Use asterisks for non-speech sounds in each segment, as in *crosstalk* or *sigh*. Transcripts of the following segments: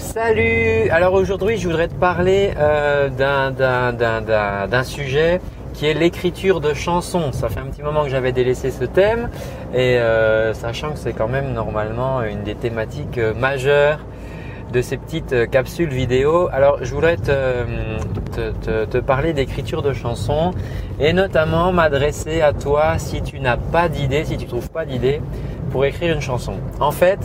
Salut Alors aujourd'hui je voudrais te parler euh, d'un- sujet qui est l'écriture de chansons. Ça fait un petit moment que j'avais délaissé ce thème et euh, sachant que c'est quand même normalement une des thématiques euh, majeures de ces petites euh, capsules vidéo. Alors je voudrais te, te, te- parler d'écriture de chansons et notamment m'adresser à toi si tu n'as pas d'idée, si tu trouves pas d'idée pour écrire une chanson. En fait,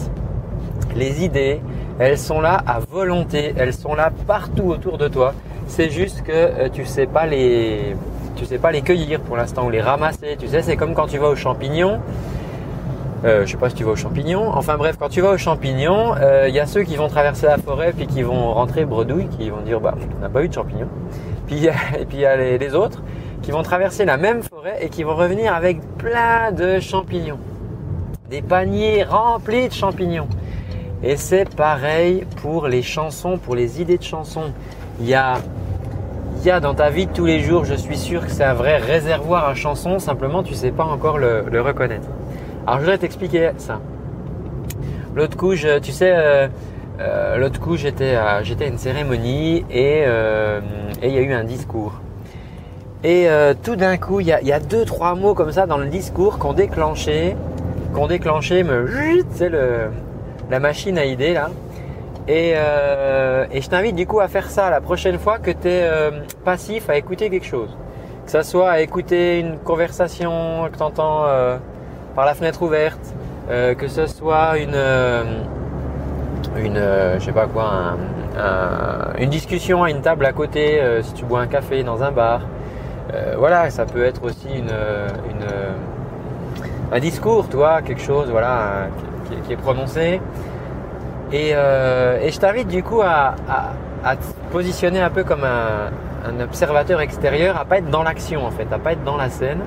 les idées, elles sont là à volonté, elles sont là partout autour de toi. C'est juste que euh, tu sais pas les tu sais pas les cueillir pour l'instant ou les ramasser. Tu sais, c'est comme quand tu vas aux champignons. Euh, je sais pas si tu vas aux champignons. Enfin bref, quand tu vas aux champignons, il y a ceux qui vont traverser la forêt puis qui vont rentrer bredouille, qui vont dire bah on n'a pas eu de champignons. Puis *laughs* et puis il y a les autres qui vont traverser la même forêt et qui vont revenir avec plein de champignons, des paniers remplis de champignons. Et c'est pareil pour les chansons, pour les idées de chansons. Il y a, y a dans ta vie de tous les jours, je suis sûr que c'est un vrai réservoir à chansons, simplement tu sais pas encore le, reconnaître. Alors je voudrais t'expliquer ça. L'autre coup, je- tu sais, euh, euh, l'autre coup j'étais à, j'étais à une cérémonie et euh, il y a eu un discours. Et tout d'un coup, il y a, y a deux trois mots comme ça dans le discours qu'on déclenché, qu'on déclenché me, c'est le la machine à idées là. Et, euh, et je t'invite du coup à faire ça la prochaine fois que tu es passif à écouter quelque chose. Que ça soit à écouter une conversation que tu entends par la fenêtre ouverte, euh, que ce soit une, euh, une euh, je sais pas quoi, un- un- une discussion à une table à côté, euh, si tu bois un café dans un bar. Euh, voilà, ça peut être aussi une, un discours, toi, quelque chose, voilà, qui, est prononcé. Et, euh, et je t'invite du coup à, te positionner un peu comme un, observateur extérieur, à pas être dans l'action en fait, à pas être dans la scène,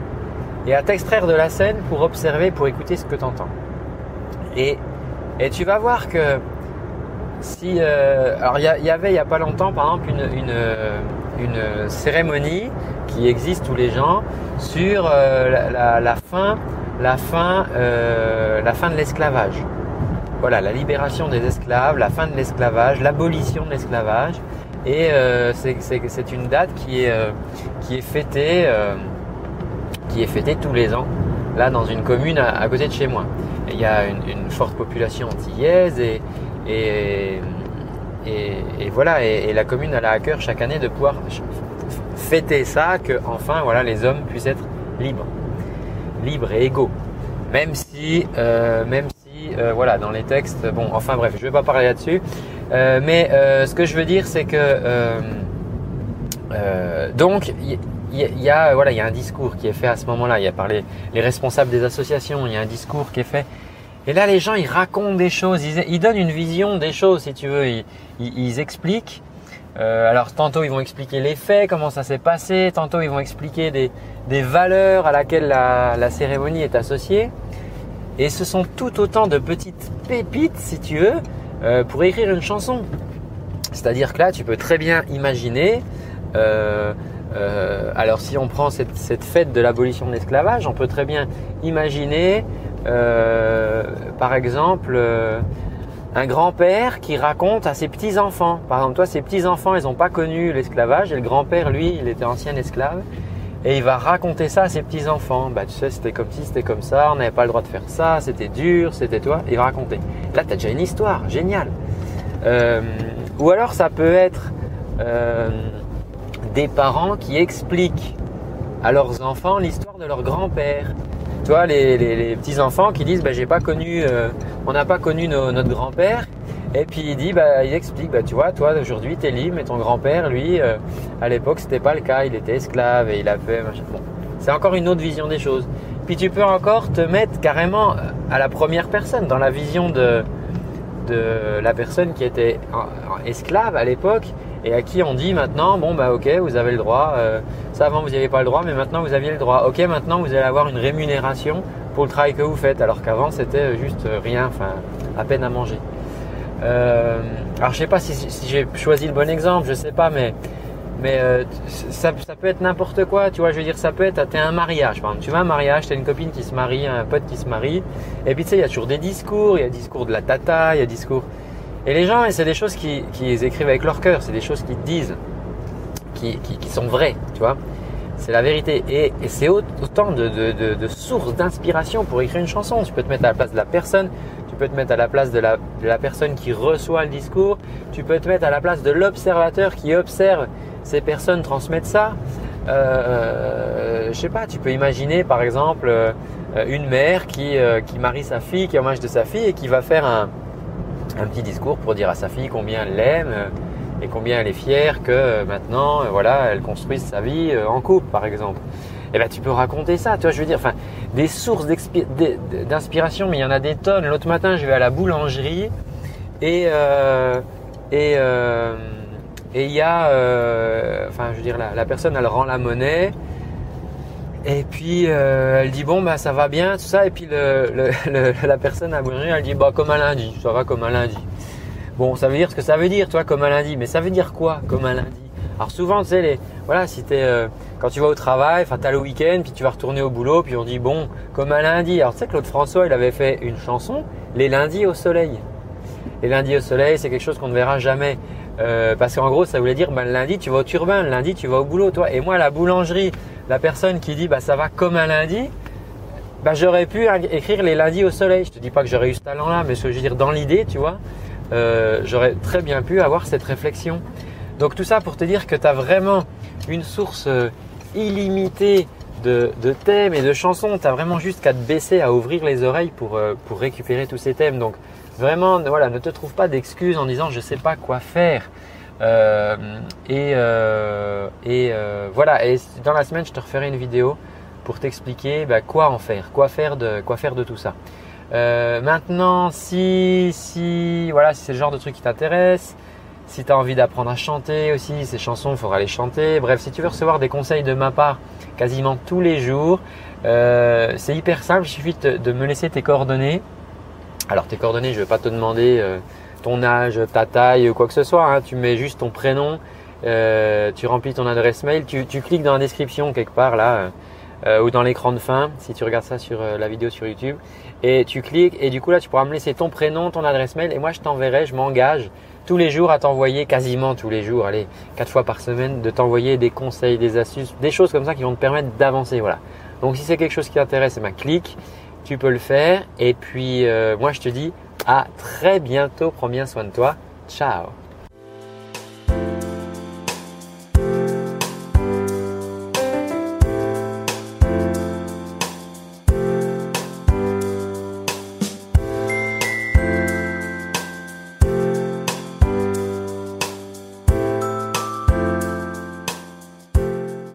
et à t'extraire de la scène pour observer, pour écouter ce que tu entends. Et, tu vas voir que si, euh, alors il y, avait il y a pas longtemps par exemple une, cérémonie qui existe tous les gens sur euh, la fin, la fin, euh, la fin de l'esclavage. Voilà, la libération des esclaves, la fin de l'esclavage, l'abolition de l'esclavage. Et euh, c'est- une date qui est, euh, qui est fêtée, tous les ans, là dans une commune à, côté de chez moi. Il y a une, forte population antillaise et, voilà, et, la commune a à cœur chaque année de pouvoir fêter ça, que enfin voilà les hommes puissent être libres, libres et égaux. Même si, euh, même si, euh, voilà, dans les textes, bon, enfin bref, je vais pas parler là-dessus. Euh, mais ce que je veux dire, c'est que donc il y, a voilà, il y a un discours qui est fait à ce moment-là. Il y a par les, les responsables des associations, il y a un discours qui est fait. Et là, les gens, ils racontent des choses, ils, donnent une vision des choses, si tu veux. Ils expliquent. Euh, alors, tantôt, ils vont expliquer les faits, comment ça s'est passé. Tantôt, ils vont expliquer des, valeurs à laquelle la, cérémonie est associée. Et ce sont tout autant de petites pépites, si tu veux, euh, pour écrire une chanson. C'est-à-dire que là, tu peux très bien imaginer. euh, alors, si on prend cette, fête de l'abolition de l'esclavage, on peut très bien imaginer, par exemple, un grand-père qui raconte à ses petits-enfants. Par exemple, toi, ses petits-enfants, ils n'ont pas connu l'esclavage et le grand-père, lui, il était ancien esclave. Et il va raconter ça à ses petits-enfants. Bah, tu sais, c'était comme ci, c'était comme ça, on n'avait pas le droit de faire ça, c'était dur, c'était toi. Il va raconter. Là, tu as déjà une histoire, génial. Euh, ou alors, ça peut être euh, des parents qui expliquent à leurs enfants l'histoire de leur grand-père. Les, les- les petits-enfants qui disent bah, j'ai pas connu, euh, on n'a pas connu notre grand-père. Et puis il dit, bah, il explique, bah, tu vois, toi aujourd'hui t'es libre, mais ton grand-père, lui, euh, à l'époque c'était pas le cas, il était esclave et il a fait machin. Bon, c'est encore une autre vision des choses. Puis tu peux encore te mettre carrément à la première personne, dans la vision de, la personne qui était esclave à l'époque et à qui on dit maintenant, bon bah ok, vous avez le droit, euh, ça avant vous n'y aviez pas le droit, mais maintenant vous aviez le droit. Ok, maintenant vous allez avoir une rémunération pour le travail que vous faites, alors qu'avant c'était juste rien, enfin à peine à manger. Euh, alors je sais pas si, j'ai choisi le bon exemple, je sais pas, mais mais euh, ça, peut être n'importe quoi, tu vois. Je veux dire, ça peut être, t'es un mariage, par exemple. Tu vas un mariage, t'as une copine qui se marie, un pote qui se marie, et puis tu sais, il y a toujours des discours, il y a discours de la tata, il y a discours. Et les gens, c'est des choses qu'ils écrivent avec leur cœur, c'est des choses qu'ils disent, qui, sont vraies, tu vois. C'est la vérité. Et, c'est autant de, sources d'inspiration pour écrire une chanson. Tu peux te mettre à la place de la personne, tu peux te mettre à la place de la, personne qui reçoit le discours, tu peux te mettre à la place de l'observateur qui observe ces personnes transmettre ça. Euh, euh, je sais pas, tu peux imaginer par exemple euh, une mère qui, marie sa fille, qui est hommage de sa fille et qui va faire un, un petit discours pour dire à sa fille combien elle l'aime et combien elle est fière que maintenant, voilà, elle construise sa vie en couple, par exemple. Eh ben, tu peux raconter ça, tu vois, je veux dire, enfin, des sources d'inspiration, mais il y en a des tonnes. L'autre matin, je vais à la boulangerie et et il y a, euh, enfin, je veux dire, la, personne, elle rend la monnaie. Et puis euh, elle dit bon bah ça va bien tout ça et puis *laughs* la personne à boulangerie elle dit bah comme un lundi ça va comme un lundi bon ça veut dire ce que ça veut dire toi comme un lundi mais ça veut dire quoi comme un lundi alors souvent tu sais les voilà si euh, quand tu vas au travail enfin t'as le week-end puis tu vas retourner au boulot puis on dit bon comme un lundi alors tu sais Claude François il avait fait une chanson les lundis au soleil. Les lundis au soleil c'est quelque chose qu'on ne verra jamais. Euh, parce qu'en gros, ça voulait dire ben, lundi tu vas au turbin, lundi tu vas au boulot, toi. Et moi, la boulangerie, la personne qui dit bah ça va comme un lundi, bah, j'aurais pu écrire les lundis au soleil. Je te dis pas que j'aurais eu ce talent-là, mais ce que je veux dire dans l'idée, tu vois, euh, j'aurais très bien pu avoir cette réflexion. Donc tout ça pour te dire que tu as vraiment une source euh, illimitée de, thèmes et de chansons. Tu as vraiment juste qu'à te baisser, à ouvrir les oreilles pour, pour récupérer tous ces thèmes. Donc Vraiment, voilà, ne te trouve pas d'excuses en disant je ne sais pas quoi faire. Euh, et, euh, euh, voilà, et dans la semaine, je te referai une vidéo pour t'expliquer bah, quoi en faire, quoi faire de, quoi faire de tout ça. Maintenant, si, si, voilà, si c'est le genre de truc qui t'intéresse, si tu as envie d'apprendre à chanter aussi, ces chansons, il faudra les chanter. Bref, si tu veux recevoir des conseils de ma part quasiment tous les jours, c'est hyper simple, il suffit de me laisser tes coordonnées alors tes coordonnées, je ne vais pas te demander euh, ton âge, ta taille, quoi que ce soit. Hein. Tu mets juste ton prénom, euh, tu remplis ton adresse mail, tu, cliques dans la description quelque part là euh, ou dans l'écran de fin si tu regardes ça sur la vidéo sur YouTube et tu cliques et du coup là tu pourras me laisser ton prénom, ton adresse mail et moi je t'enverrai, je m'engage tous les jours à t'envoyer quasiment tous les jours, allez quatre fois par semaine, de t'envoyer des conseils, des astuces, des choses comme ça qui vont te permettre d'avancer. Voilà. Donc si c'est quelque chose qui t'intéresse, eh ben, clique tu peux le faire. Et puis, euh, moi, je te dis à très bientôt. Prends bien soin de toi. Ciao